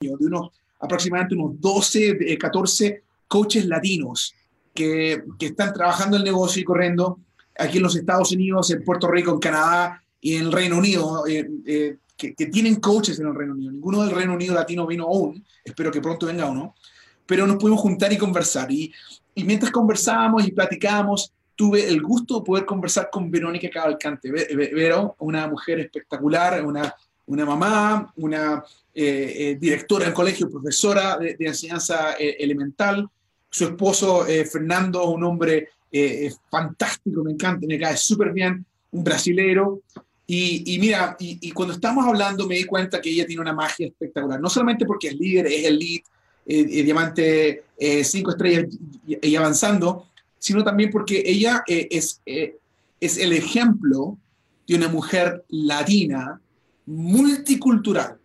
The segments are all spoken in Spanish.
de unos aproximadamente unos 12, 14 coaches latinos que, que están trabajando el negocio y corriendo aquí en los Estados Unidos, en Puerto Rico, en Canadá y en el Reino Unido, eh, eh, que, que, tienen coaches en el Reino Unido. Ninguno del Reino Unido latino vino aún, espero que pronto venga uno, pero nos pudimos juntar y conversar. Y, y mientras conversábamos y platicábamos, tuve el gusto de poder conversar con Verónica Cavalcante. Vero, una mujer espectacular, una, una mamá, una eh, eh, directora del colegio, profesora de, de enseñanza eh, elemental. Su esposo, eh, Fernando, un hombre eh, fantástico, me encanta, me cae súper bien, un brasilero. Y, y mira, y, y, cuando estamos hablando me di cuenta que ella tiene una magia espectacular, no solamente porque es líder, es el lead, eh, diamante cinco estrellas y, y, avanzando, sino también porque ella es, es el ejemplo de una mujer latina multicultural.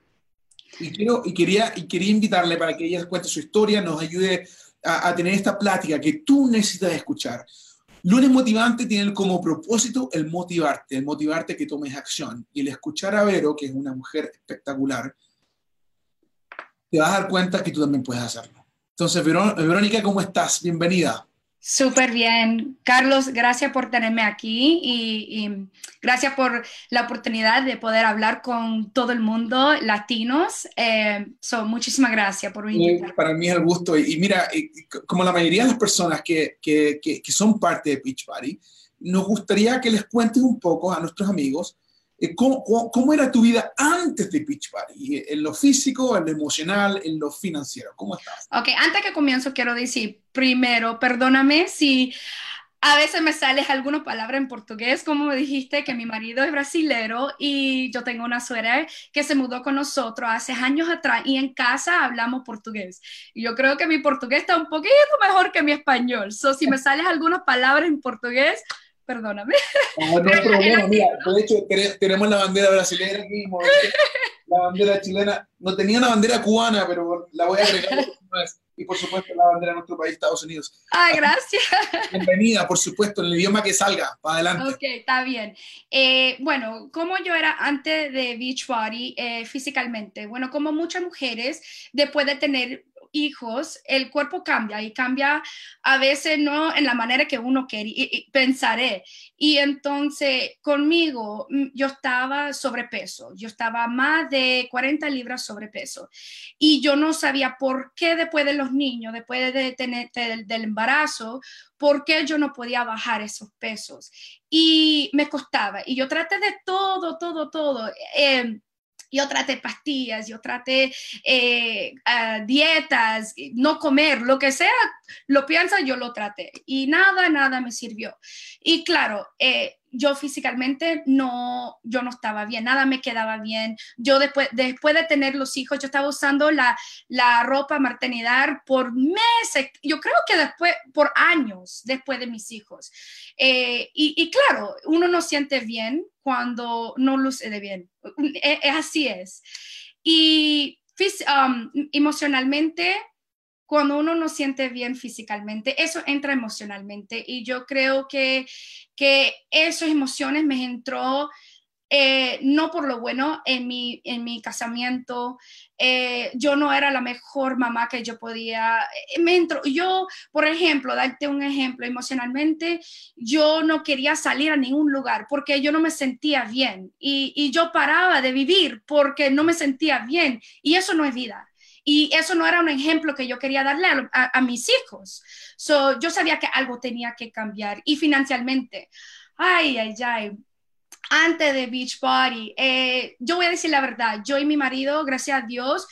Y, quiero, y, quería, y quería invitarle para que ella cuente su historia, nos ayude a, tener esta plática que tú necesitas escuchar. Lunes Motivante tiene como propósito el motivarte, el motivarte que tomes acción. Y el escuchar a Vero, que es una mujer espectacular, te vas a dar cuenta que tú también puedes hacerlo. Entonces, Verónica, ¿cómo estás? Bienvenida. Súper bien. Carlos, gracias por tenerme aquí y, y, gracias por la oportunidad de poder hablar con todo el mundo, latinos. Eh, so, muchísimas gracias por invitarme. Para mí es el gusto. Y, mira, como la mayoría de las personas que, que, que, que son parte de Beachbody, nos gustaría que les cuentes un poco a nuestros amigos eh, ¿Cómo, cómo, cómo, era tu vida antes de Beachbody? En lo físico, en lo emocional, en lo financiero. ¿Cómo estás? Ok, antes que comienzo quiero decir, primero, perdóname si a veces me sale alguna palabra en portugués, como dijiste que mi marido es brasilero y yo tengo una suegra que se mudó con nosotros hace años atrás y en casa hablamos portugués. Y yo creo que mi portugués está un poquito mejor que mi español. So, si me salen algunas palabras en portugués, perdóname. No, no hay problema, mira, de hecho tenemos la bandera brasileña aquí, la bandera chilena, no tenía una bandera cubana, pero la voy a agregar y por supuesto la bandera de nuestro país, Estados Unidos. Ah, gracias. Bienvenida, por supuesto, en el idioma que salga, para adelante. Ok, está bien. Eh, bueno, como yo era antes de Beachbody eh, físicamente, bueno, como muchas mujeres, después de tener hijos, el cuerpo cambia y cambia a veces no en la manera que uno quiere, y, y pensaré. Y entonces conmigo mm, yo estaba sobrepeso, yo estaba más de 40 libras sobrepeso y yo no sabía por qué después de los niños, después de tener del, embarazo, por qué yo no podía bajar esos pesos. Y me costaba y yo traté de todo, todo, todo. Eh, yo traté pastillas, yo traté eh, uh, dietas, no comer, lo que sea, lo piensa, yo lo traté y nada, nada me sirvió. Y claro, eh, yo físicamente no, yo no estaba bien, nada me quedaba bien. Yo después, después de tener los hijos, yo estaba usando la, la ropa maternidad por meses, yo creo que después, por años después de mis hijos. Eh, y, claro, uno no siente bien cuando no luce de bien. Es así es. Y um, emocionalmente, cuando uno no siente bien físicamente, eso entra emocionalmente. Y yo creo que, que esas emociones me entró eh, no por lo bueno en mi, en mi casamiento. Eh, yo no era la mejor mamá que yo podía. Eh, me entró, yo, por ejemplo, darte un ejemplo, emocionalmente, yo no quería salir a ningún lugar porque yo no me sentía bien y, y yo paraba de vivir porque no me sentía bien y eso no es vida. Y eso no era un ejemplo que yo quería darle a, a, a mis hijos. So, yo sabía que algo tenía que cambiar. Y financieramente, ay, ay, ay. Antes de Beachbody, eh, yo voy a decir la verdad, yo y mi marido, gracias a Dios,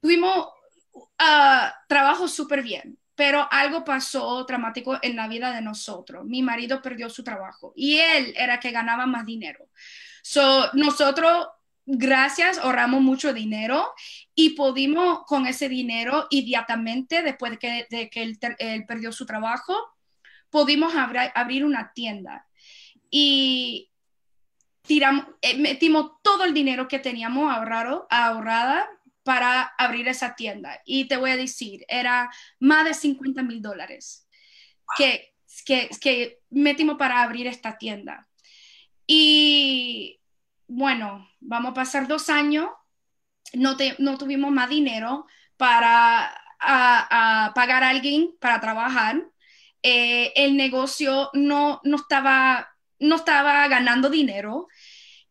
tuvimos uh, trabajo súper bien pero algo pasó dramático en la vida de nosotros. Mi marido perdió su trabajo y él era que ganaba más dinero. So, nosotros gracias, ahorramos mucho dinero y pudimos con ese dinero inmediatamente, después de que, él, perdió su trabajo, pudimos abrir, una tienda. Y tiramos, eh, metimos todo el dinero que teníamos ahorrado, ahorrada para abrir esa tienda. Y te voy a decir, era más de 50 mil dólares que, que metimos para abrir esta tienda. Y bueno, vamos a pasar dos años no, no tuvimos más dinero para pagar a alguien para trabajar. Eh, el negocio no, no, estaba, no estaba ganando dinero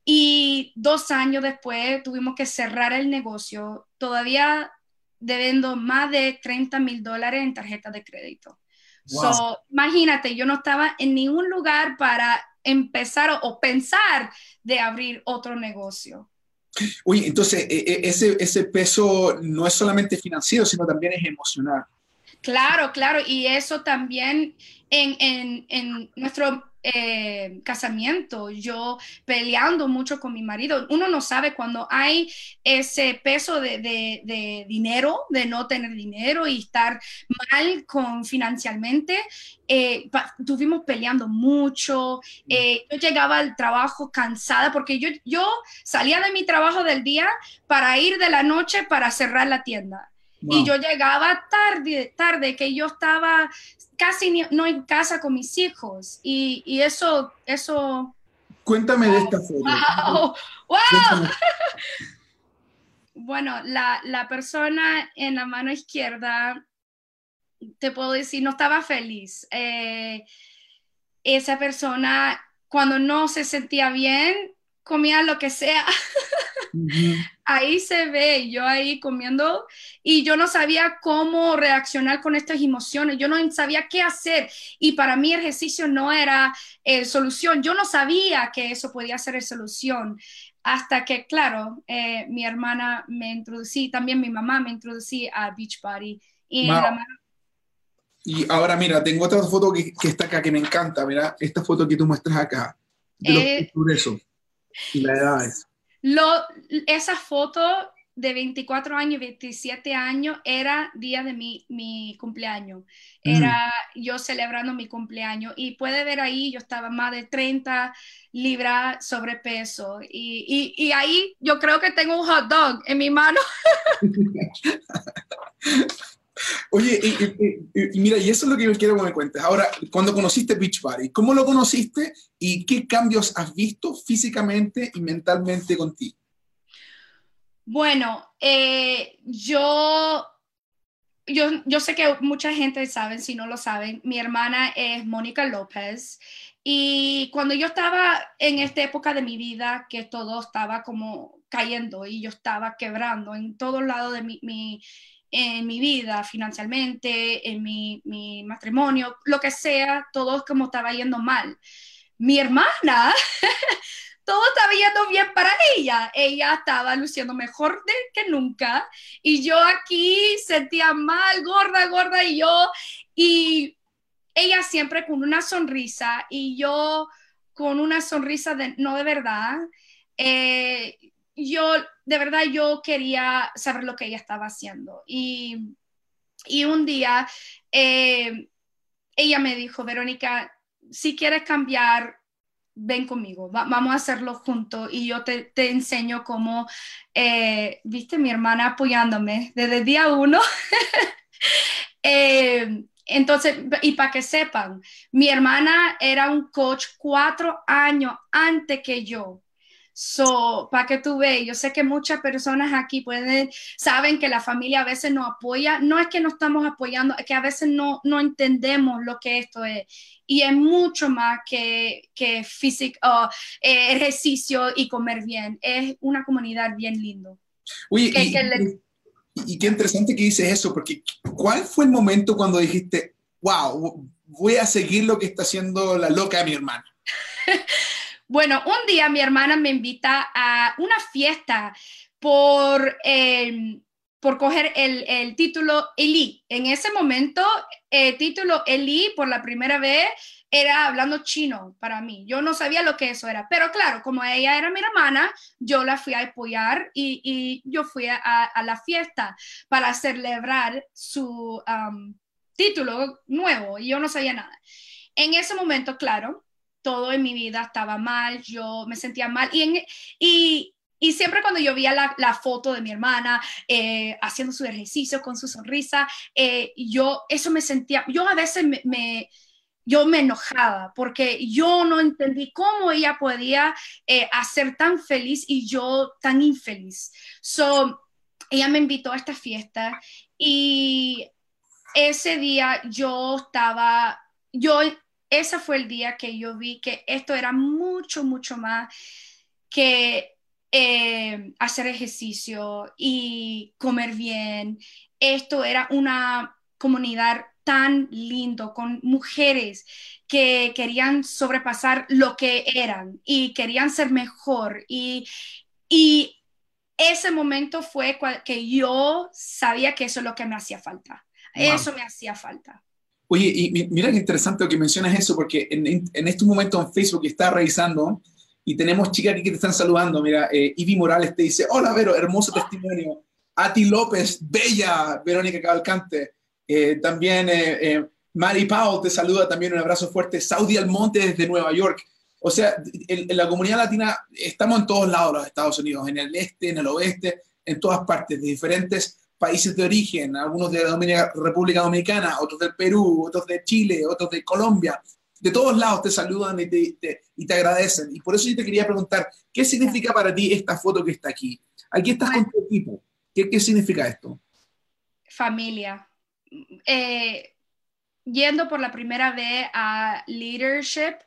y dos años después tuvimos que cerrar el negocio, todavía debiendo más de 30 mil dólares en tarjeta de crédito. imagínate, yo no estaba en ningún lugar para empezar o pensar de abrir otro negocio. Uy, entonces e, e, ese, ese peso no es solamente financiero, sino también es emocional. Claro, claro, y eso también en, en, en nuestro eh, casamiento, yo peleando mucho con mi marido. Uno no sabe cuando hay ese peso de, de, dinero, de no tener dinero y estar mal con financieramente. Eh, estuvimos peleando mucho. Mm. Eh, yo llegaba al trabajo cansada porque yo, yo salía de mi trabajo del día para ir de la noche para cerrar la tienda. Y yo llegaba tarde, tarde, que yo estaba casi no en casa con mis hijos. Y, y eso, eso... Cuéntame de esta foto. ¡Wow! bueno, la, la persona en la mano izquierda, te puedo decir, no estaba feliz. Eh, esa persona, cuando no se sentía bien, comía lo que sea. Ahí se ve, yo ahí comiendo y yo no sabía cómo reaccionar con estas emociones, yo no sabía qué hacer y para mí el ejercicio no era eh, solución, yo no sabía que eso podía ser solución hasta que, claro, eh, mi hermana me introducí, también mi mamá me introducí a Beachbody y Y ahora mira, tengo otra foto que, está acá que me encanta, mira, esta foto que tú muestras acá, de eh, y la edad es. Lo, esa foto de 24 años, 27 años, era día de mi, mi cumpleaños. Era yo celebrando mi cumpleaños. Y puede ver ahí, yo estaba más de 30 libras sobrepeso. Y, y, y ahí yo creo que tengo un hot dog en mi mano. Oye, y, mira, y eso es lo que yo quiero que me cuentes. Ahora, cuando conociste Beachbody, ¿cómo lo conociste y qué cambios has visto físicamente y mentalmente contigo? Bueno, eh, yo, yo, yo sé que mucha gente sabe, si no lo saben, mi hermana es Mónica López. Y cuando yo estaba en esta época de mi vida, que todo estaba como cayendo y yo estaba quebrando en todos lados de mi, mi en mi vida, financieramente, en mi, mi matrimonio, lo que sea, todo como estaba yendo mal. Mi hermana, todo estaba yendo bien para ella. Ella estaba luciendo mejor de que nunca. Y yo aquí sentía mal, gorda, gorda, y yo, y ella siempre con una sonrisa, y yo con una sonrisa de, no de verdad. Eh, yo, de verdad, yo quería saber lo que ella estaba haciendo. Y, un día eh, ella me dijo, Verónica, si quieres cambiar, ven conmigo, vamos a hacerlo juntos y yo te, enseño cómo, eh, viste, mi hermana apoyándome desde día uno. Eh, entonces, y para que sepan, mi hermana era un coach cuatro años antes que yo. So, para que tú veas, yo sé que muchas personas aquí pueden, saben que la familia a veces no apoya, no es que no estamos apoyando, es que a veces no, no entendemos lo que esto es. Y es mucho más que, que físico, eh, ejercicio y comer bien. Es una comunidad bien lindo. Uy, y, qué interesante que dices eso, porque ¿cuál fue el momento cuando dijiste, wow, voy a seguir lo que está haciendo la loca de mi hermana? Bueno, un día mi hermana me invita a una fiesta por, em, por coger el, título Eli. En ese momento, el título Eli por la primera vez era hablando chino para mí. Yo no sabía lo que eso era, pero claro, como ella era mi hermana, yo la fui a apoyar y, yo fui a, la fiesta para celebrar su título nuevo y yo no sabía nada. En ese momento, claro, todo en mi vida estaba mal, yo me sentía mal. Y, y, y siempre cuando yo veía la, la foto de mi hermana eh, haciendo su ejercicio con su sonrisa, eh, yo eso me sentía, yo a veces me, yo me enojaba porque yo no entendí cómo ella podía eh, hacer tan feliz y yo tan infeliz. So, ella me invitó a esta fiesta y ese día yo estaba, yo, ese fue el día que yo vi que esto era mucho, mucho más que eh, hacer ejercicio y comer bien. Esto era una comunidad tan lindo con mujeres que querían sobrepasar lo que eran y querían ser mejor y, y ese momento fue que yo sabía que eso es lo que me hacía falta. Eso me hacía falta. Oye, y mira qué interesante que mencionas eso, porque en, en, estos momentos en Facebook está revisando y tenemos chicas aquí que te están saludando. Mira, eh, Ivy Morales te dice, hola Vero, hermoso testimonio. Ati López, bella Verónica Cavalcante. Eh, también eh, eh, Mari Pau te saluda, también un abrazo fuerte. Saudi Almonte desde Nueva York. O sea, en, la comunidad latina estamos en todos lados los Estados Unidos, en el este, en el oeste, en todas partes, de diferentes países de origen, algunos de la República Dominicana, otros del Perú, otros de Chile, otros de Colombia. De todos lados te saludan y te, y te agradecen. Y por eso yo te quería preguntar, ¿qué significa para ti esta foto que está aquí? Aquí estás con tu equipo. ¿Qué, qué significa esto? Familia. Eh, yendo por la primera vez a leadership,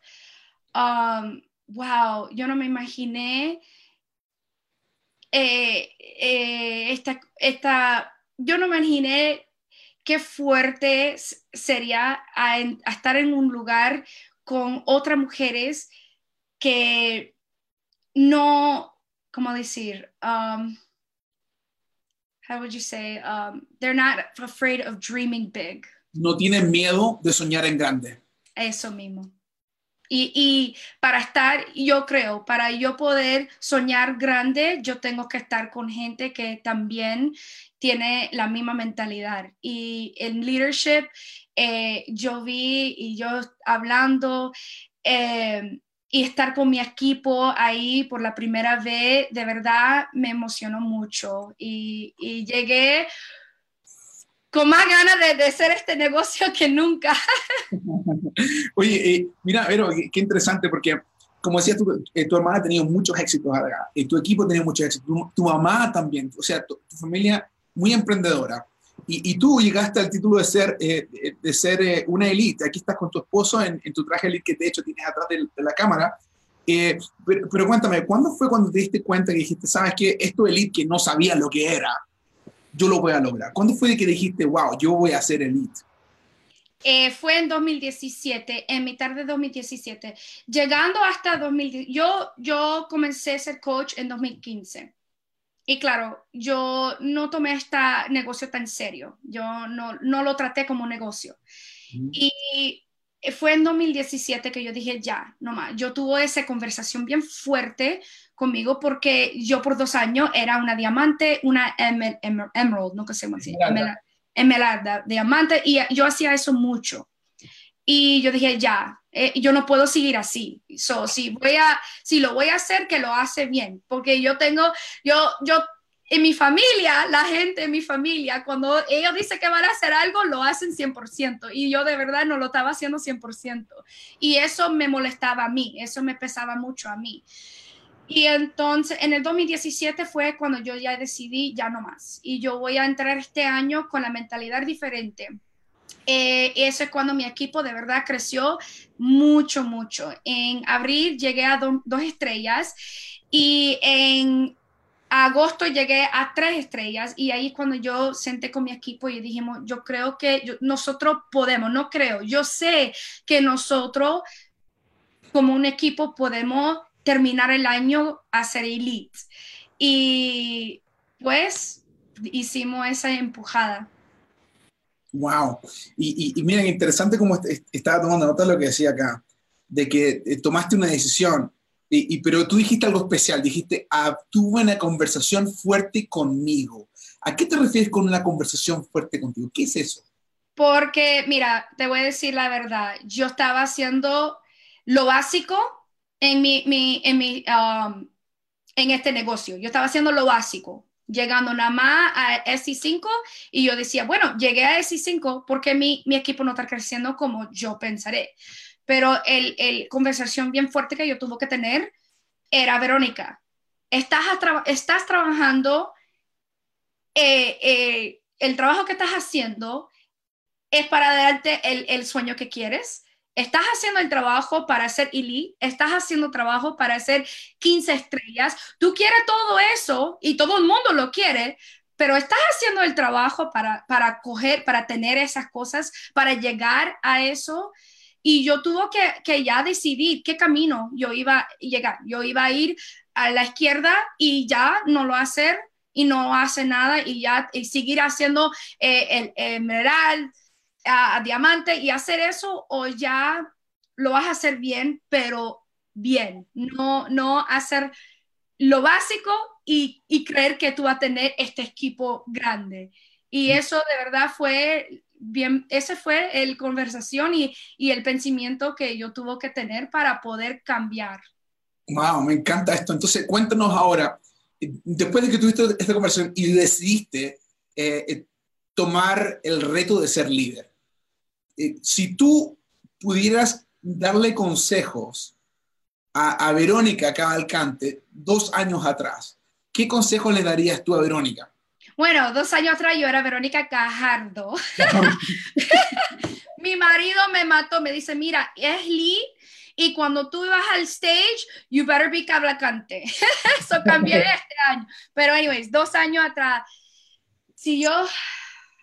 um, wow, yo no me imaginé eh, eh, esta, esta, yo no me imaginé qué fuerte sería a, estar en un lugar con otras mujeres que no, ¿cómo decir? Um, how would you say? Um, they're not afraid of dreaming big. No tienen miedo de soñar en grande. Eso mismo. Y, para estar, yo creo, para yo poder soñar grande, yo tengo que estar con gente que también tiene la misma mentalidad. Y en leadership, eh, yo vi y yo hablando eh, y estar con mi equipo ahí por la primera vez, de verdad me emocionó mucho. Y, y llegué con más ganas de, hacer este negocio que nunca. Oye, eh, mira, pero qué interesante porque, como decías, tu, eh, tu hermana ha tenido muchos éxitos, y tu equipo ha tenido muchos éxitos, tu, mamá también, o sea, tu, familia muy emprendedora. Y, y, tú llegaste al título de ser, eh, de ser una elite. Aquí estás con tu esposo en, en, tu traje elite que de hecho tienes atrás de, la cámara. Pero, pero, cuéntame, ¿cuándo fue cuando te diste cuenta que dijiste, sabes que esto elite que no sabía lo que era, yo lo voy a lograr? ¿Cuándo fue que dijiste, wow, yo voy a ser elite? Eh, fue en 2017, en mitad de 2017. Llegando hasta 2010, yo, yo comencé a ser coach en 2015. Y claro, yo no tomé este negocio tan serio, yo no, no lo traté como negocio. Y fue en 2017 que yo dije, ya, no más. Yo tuve esa conversación bien fuerte conmigo porque yo por dos años era una diamante, una emerald, no sé cómo decir, emerald, diamante, y yo hacía eso mucho. Y yo dije, ya, eh, yo no puedo seguir así. So, si, voy a, si lo voy a hacer, que lo hace bien, porque yo tengo, yo, yo, en mi familia, la gente en mi familia, cuando ellos dicen que van a hacer algo, lo hacen 100%. Y yo de verdad no lo estaba haciendo 100%. Y eso me molestaba a mí, eso me pesaba mucho a mí. Y entonces, en el 2017 fue cuando yo ya decidí, ya no más. Y yo voy a entrar este año con la mentalidad diferente. Eh, eso es cuando mi equipo de verdad creció mucho, mucho. En abril llegué a dos estrellas y en agosto llegué a tres estrellas y ahí cuando yo senté con mi equipo y dijimos, yo creo que nosotros podemos, no creo, yo sé que nosotros como un equipo podemos terminar el año a ser elite. Y pues hicimos esa empujada. Wow. Y, y, miren, interesante como estaba tomando nota lo que decía acá, de que eh, tomaste una decisión, y, pero tú dijiste algo especial, dijiste, tuve una conversación fuerte conmigo. ¿A qué te refieres con una conversación fuerte contigo? ¿Qué es eso? Porque, mira, te voy a decir la verdad, yo estaba haciendo lo básico en, mi, mi, en, mi, um, en este negocio. Yo estaba haciendo lo básico, llegando nada más a SI5 y yo decía, bueno, llegué a SI5 porque mi, mi equipo no está creciendo como yo pensaré. Pero el, el conversación bien fuerte que yo tuve que tener era, Verónica, estás, estás trabajando eh, eh, el trabajo que estás haciendo es para darte el, el, sueño que quieres. Estás haciendo el trabajo para ser elite, estás haciendo trabajo para hacer 15 estrellas. Tú quieres todo eso y todo el mundo lo quiere, pero estás haciendo el trabajo para, para coger, para tener esas cosas, para llegar a eso. Y yo tuve que, que ya decidir qué camino yo iba a llegar. Yo iba a ir a la izquierda y ya no lo hacer y no hace nada y ya y seguir haciendo eh, el, emerald, a, diamante y hacer eso o ya lo vas a hacer bien, pero bien, no, no hacer lo básico y, y creer que tú vas a tener este equipo grande. Y mm. eso de verdad fue bien, ese fue el conversación y, y, el pensamiento que yo tuve que tener para poder cambiar. Wow, me encanta esto. Entonces, cuéntanos ahora, después de que tuviste esta conversación y decidiste eh, eh, tomar el reto de ser líder, eh, si tú pudieras darle consejos a, a, Verónica Cavalcante dos años atrás, ¿qué consejos le darías tú a Verónica? Bueno, dos años atrás yo era Verónica Cajardo. Mi marido me mató, me dice, mira, es Lee y cuando tú ibas al stage, you better be cablacante. Eso cambié este año. Pero anyways, dos años atrás, si yo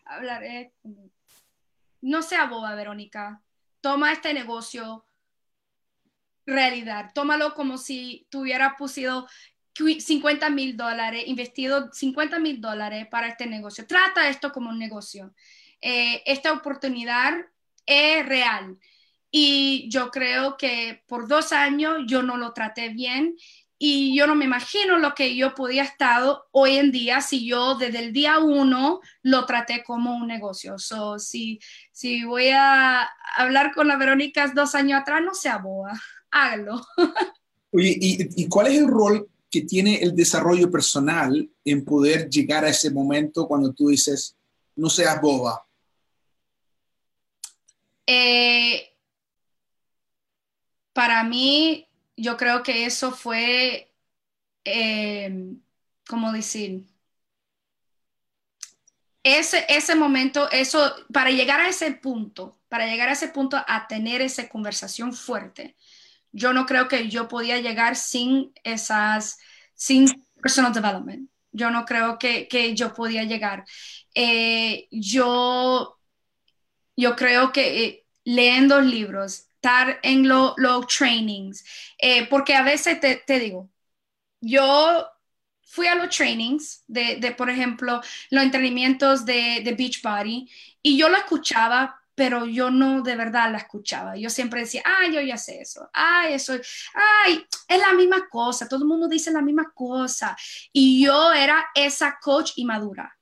hablaré, no sea boba, Verónica, toma este negocio realidad, tómalo como si tuviera pusido 50 mil dólares, investido 50 mil dólares para este negocio. Trata esto como un negocio. Eh, esta oportunidad es real. Y yo creo que por dos años yo no lo traté bien y yo no me imagino lo que yo podía estar hoy en día si yo desde el día uno lo traté como un negocio. So, si, si voy a hablar con la Verónica dos años atrás, no sea boa, hágalo. Oye, ¿y, ¿y cuál es el rol que tiene el desarrollo personal en poder llegar a ese momento cuando tú dices, no seas boba? Eh, para mí, yo creo que eso fue, eh, ¿cómo decir? Ese, ese momento, eso, para llegar a ese punto, para llegar a ese punto a tener esa conversación fuerte, yo no creo que yo podía llegar sin esas, sin personal development. Yo no creo que, que yo podía llegar. Eh, yo, yo creo que eh, leyendo libros, estar en los trainings, eh, porque a veces te, te, digo, yo fui a los trainings de, de por ejemplo, los entrenamientos de, de Beachbody y yo lo escuchaba, pero yo no de verdad la escuchaba. Yo siempre decía, ay, yo ya sé eso, ay, eso, ay, es la misma cosa, todo el mundo dice la misma cosa. Y yo era esa coach inmadura.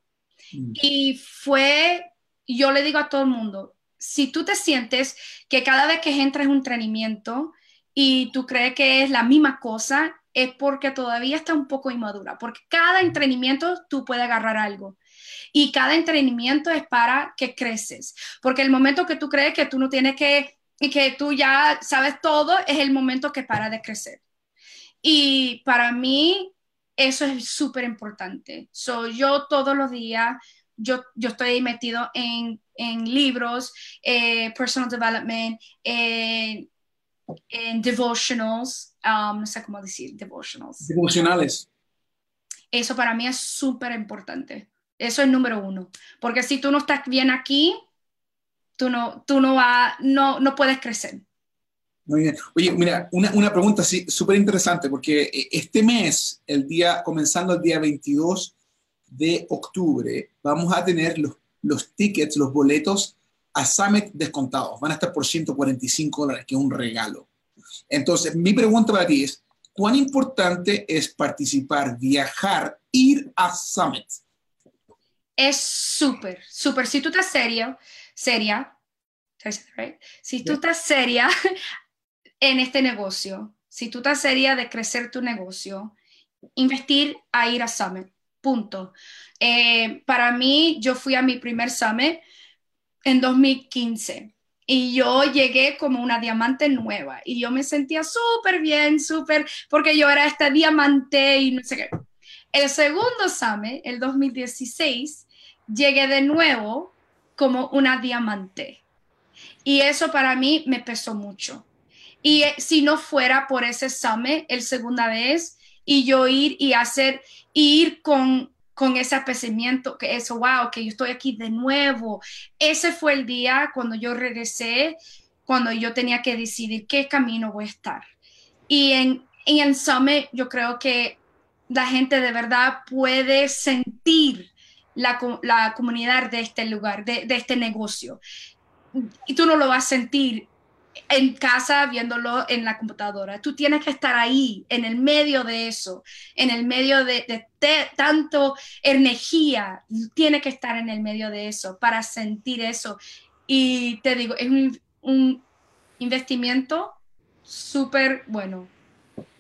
Mm. Y fue, yo le digo a todo el mundo, si tú te sientes que cada vez que entras en un entrenamiento y tú crees que es la misma cosa, es porque todavía está un poco inmadura, porque cada entrenamiento tú puedes agarrar algo. Y cada entrenamiento es para que creces, porque el momento que tú crees que tú no tienes que, y que tú ya sabes todo, es el momento que para de crecer. Y para mí, eso es súper importante. Soy yo todos los días, yo, yo estoy metido en en libros, eh, personal development, en, devotionals, um, no sé cómo decir, devotionals. Devocionales. Eso para mí es súper importante. Eso es número uno. Porque si tú no estás bien aquí, tú no, tú no, va, no, no puedes crecer. Muy bien. Oye, mira, una, una pregunta súper interesante, porque eh, este mes, el día, comenzando el día 22 de octubre, vamos a tener los los tickets, los boletos a Summit descontados. Van a estar por 145 dólares, que es un regalo. Entonces, mi pregunta para ti es, ¿cuán importante es participar, viajar, ir a Summit? Es súper, súper. Si tú estás serio, seria, si tú estás seria en este negocio, si tú estás seria de crecer tu negocio, investir a ir a Summit punto. Eh, para mí, yo fui a mi primer summit en 2015 y yo llegué como una diamante nueva y yo me sentía súper bien, súper, porque yo era esta diamante y no sé qué. El segundo summit, el 2016, llegué de nuevo como una diamante. Y eso para mí me pesó mucho. Y eh, si no fuera por ese summit, el segunda vez, y yo ir y hacer, ir con, con ese apesimiento, que eso, wow, que yo estoy aquí de nuevo. Ese fue el día cuando yo regresé, cuando yo tenía que decidir qué camino voy a estar. Y en, en el summit yo creo que la gente de verdad puede sentir la, la comunidad de este lugar, de, este negocio. Y tú no lo vas a sentir en casa viéndolo en la computadora. Tú tienes que estar ahí, en el medio de eso, en el medio de, de, tanto energía. Tiene que estar en el medio de eso para sentir eso. Y te digo, es un, un investimiento súper bueno.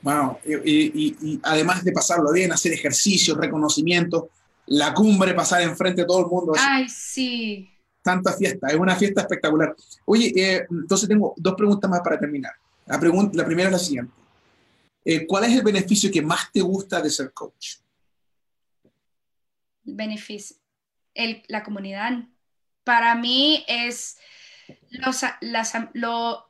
Wow, y, y, además de pasarlo bien, hacer ejercicios, reconocimiento, la cumbre, pasar enfrente de todo el mundo. Ay, sí. Tanta fiesta, es una fiesta espectacular. Oye, eh, entonces tengo dos preguntas más para terminar. La, pregunta, la primera es la siguiente. Eh, ¿Cuál es el beneficio que más te gusta de ser coach? El beneficio, el, la comunidad. Para mí es los, las, lo,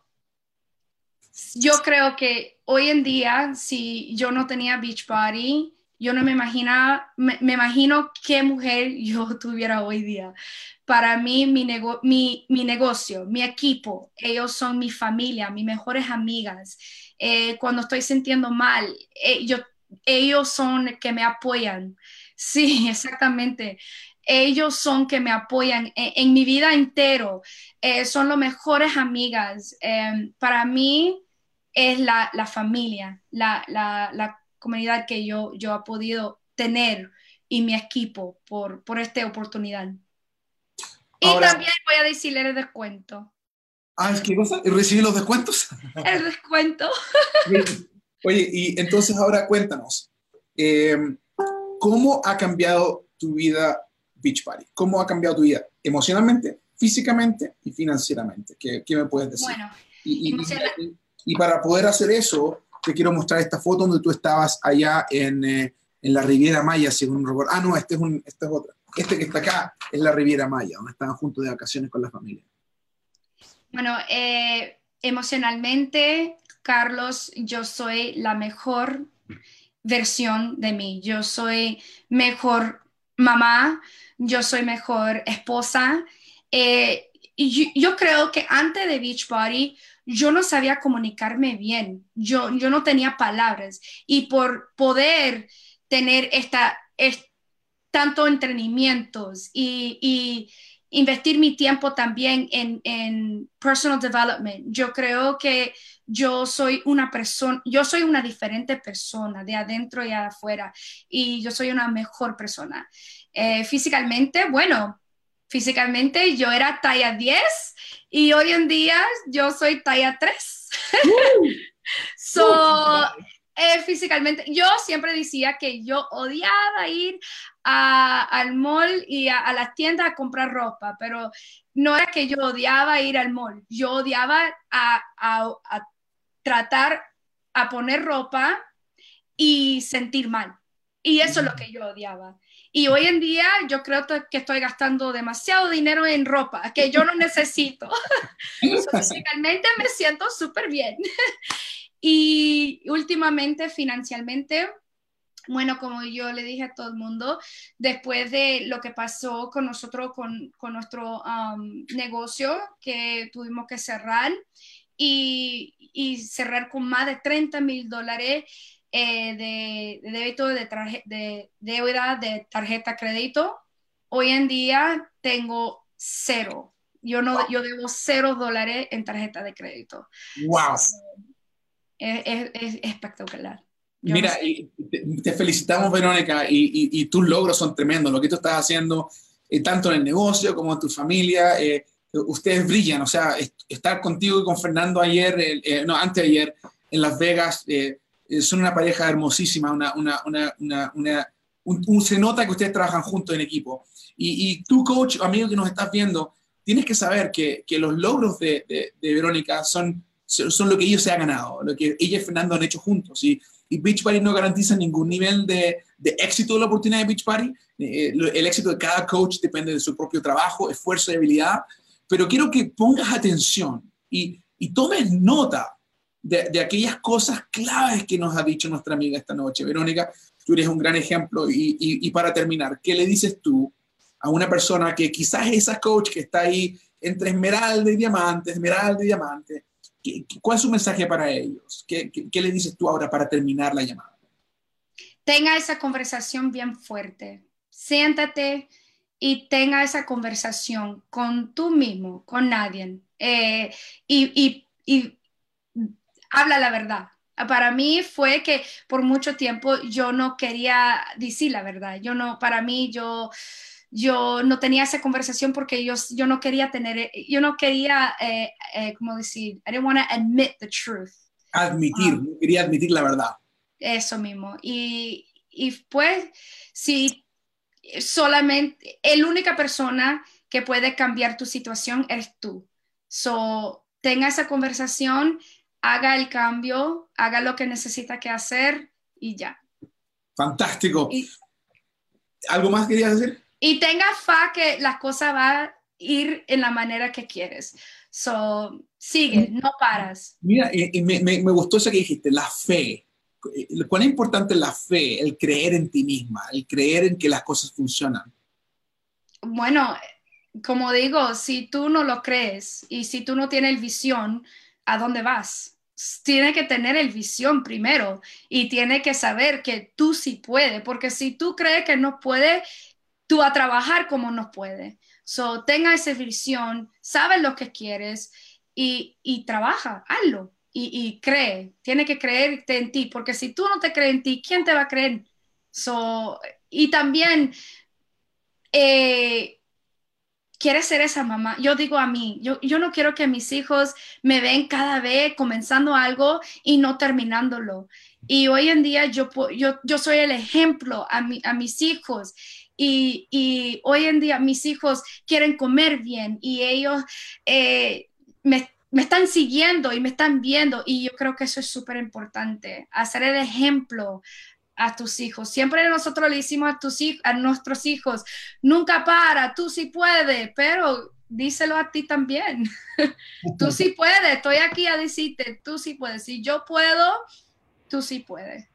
yo creo que hoy en día, si yo no tenía Beachbody, yo no me imagina, me, imagino qué mujer yo tuviera hoy día. Para mí, mi, mi, negocio, mi equipo, ellos son mi familia, mis mejores amigas. Eh, cuando estoy sintiendo mal, eh, ellos son que me apoyan. Sí, exactamente ellos son que me apoyan en, mi vida entero, eh, son las mejores amigas. para mí, es la, familia, la, comunidad que yo, yo he podido tener y mi equipo por, por esta oportunidad. Y también voy a decirle el descuento. Ah, ¿qué cosa? ¿Recibir los descuentos? El descuento. Oye, y entonces ahora cuéntanos, em, ¿cómo ha cambiado tu vida Beach Party? ¿Cómo ha cambiado tu vida emocionalmente, físicamente y financieramente? ¿Qué, qué me puedes decir? Bueno, y, y para poder hacer eso, te quiero mostrar esta foto donde tú estabas allá en, eh, en la Riviera Maya, según un recuerdo. Ah, no, este es, un, es otra. Este que está acá es la Riviera Maya, donde estaban juntos de vacaciones con la familia. Bueno, eh, emocionalmente, Carlos, yo soy la mejor versión de mí. Yo soy mejor mamá, yo soy mejor esposa. Eh, y yo, yo, creo que antes de Beachbody, yo no sabía comunicarme bien, yo, yo no tenía palabras y por poder tener esta, tanto entrenamientos y, y, investir mi tiempo también en, en, personal development, yo creo que yo soy una persona, yo soy una diferente persona de adentro y afuera y yo soy una mejor persona. Eh, físicamente, bueno, físicamente yo era talla 10 y hoy en día yo soy talla 3. Uh. so, eh, físicamente, yo siempre decía que yo odiaba ir al mall y a, las tiendas a comprar ropa, pero no era que yo odiaba ir al mall, yo odiaba a, a tratar a poner ropa y sentir mal. Y eso es lo que yo odiaba. Y hoy en día yo creo que estoy gastando demasiado dinero en ropa que yo no necesito. Físicamente me siento súper bien. y últimamente, financieramente, bueno, como yo le dije a todo el mundo, después de lo que pasó con nosotros, con, con nuestro um, negocio, que tuvimos que cerrar y, y cerrar con más de 30 mil dólares eh, de, débito de, de deuda de tarjeta crédito, hoy en día tengo cero. Yo, no, yo debo cero dólares en tarjeta de crédito. ¡Wow! Es, espectacular. Mira, te, felicitamos, Verónica, y, y, tus logros son tremendos. Lo que tú estás haciendo, eh, tanto en el negocio como en tu familia, eh, ustedes brillan. O sea, estar contigo y con Fernando ayer, no, antes de ayer, en Las Vegas, eh, son una pareja hermosísima, una, una, una, un, se nota que ustedes trabajan juntos en equipo. Y, y, tú, coach, amigo que nos estás viendo, tienes que saber que, que los logros de, de, Verónica son, son lo que ellos se han ganado, lo que ella y Fernando han hecho juntos. Y, y Beachbody no garantiza ningún nivel de, de éxito de la oportunidad de Beachbody. Eh, el éxito de cada coach depende de su propio trabajo, esfuerzo y habilidad, pero quiero que pongas atención y, y tomes nota de, aquellas cosas claves que nos ha dicho nuestra amiga esta noche. Verónica, tú eres un gran ejemplo y, y, para terminar, ¿qué le dices tú a una persona que quizás es esa coach que está ahí entre esmeralda y diamante, esmeralda y diamante? ¿Cuál es su mensaje para ellos? ¿Qué, qué, qué le dices tú ahora para terminar la llamada? Tenga esa conversación bien fuerte. Siéntate y tenga esa conversación con tú mismo, con nadie. Eh, y habla la verdad. Para mí fue que por mucho tiempo yo no quería decir la verdad. Yo no, para mí yo yo no tenía esa conversación porque yo, yo no quería tener, yo no quería, eh, eh, ¿cómo decir? I didn't want to admit the truth. Admitir, um, no quería admitir la verdad. Eso mismo. Y, y pues, si solamente, la única persona que puede cambiar tu situación eres tú. So, tenga esa conversación, haga el cambio, haga lo que necesita que hacer y ya. Fantástico. Y, ¿Algo más querías decir? y tenga fe que las cosas van a ir en la manera que quieres. So, sigue, no paras. Mira, y, y me, me, me, gustó eso que dijiste, la fe. ¿Cuán importante es la fe? El creer en ti misma, el creer en que las cosas funcionan. Bueno, como digo, si tú no lo crees y si tú no tienes visión, ¿a dónde vas? Tiene que tener el visión primero y tiene que saber que tú sí puedes, porque si tú crees que no puedes, tú a trabajar como no puede. So, tenga esa visión, sabes lo que quieres y, y trabaja, hazlo y, y, cree. Tiene que creerte en ti, porque si tú no te crees en ti, ¿quién te va a creer? So, y también, eh, quieres ser esa mamá. Yo digo a mí, yo, yo no quiero que mis hijos me ven cada vez comenzando algo y no terminándolo. Y hoy en día yo, yo, yo soy el ejemplo a, mi, a mis hijos y, y, hoy en día mis hijos quieren comer bien y ellos eh, me, me, están siguiendo y me están viendo y yo creo que eso es súper importante, hacer el ejemplo a tus hijos. Siempre nosotros le decimos a, tus, a nuestros hijos, nunca para, tú sí puedes, pero díselo a ti también. tú sí puedes, estoy aquí a decirte, tú sí puedes. Si yo puedo, tú sí puedes.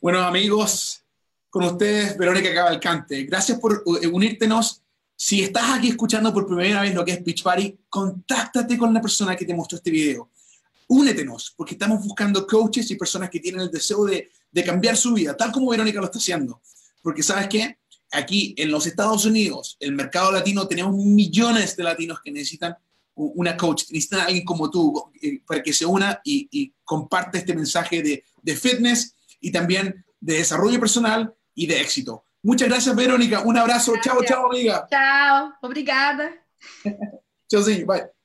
Bueno, amigos, con ustedes, Verónica Cavalcante. Gracias por eh, unírtenos. Si estás aquí escuchando por primera vez lo que es Beach Party, contáctate con la persona que te mostró este video. Únetenos, porque estamos buscando coaches y personas que tienen el deseo de, de cambiar su vida, tal como Verónica lo está haciendo. Porque sabes qué? Aquí en los Estados Unidos, el mercado latino, tenemos millones de latinos que necesitan una coach, necesitan a alguien como tú eh, para que se una y, y comparte este mensaje de, de fitness y también de desarrollo personal y de éxito. Muchas gracias, Verónica. Un abrazo. Gracias. Chao, chao, amiga. Chao. Obrigada. Tchauzinho. Bye.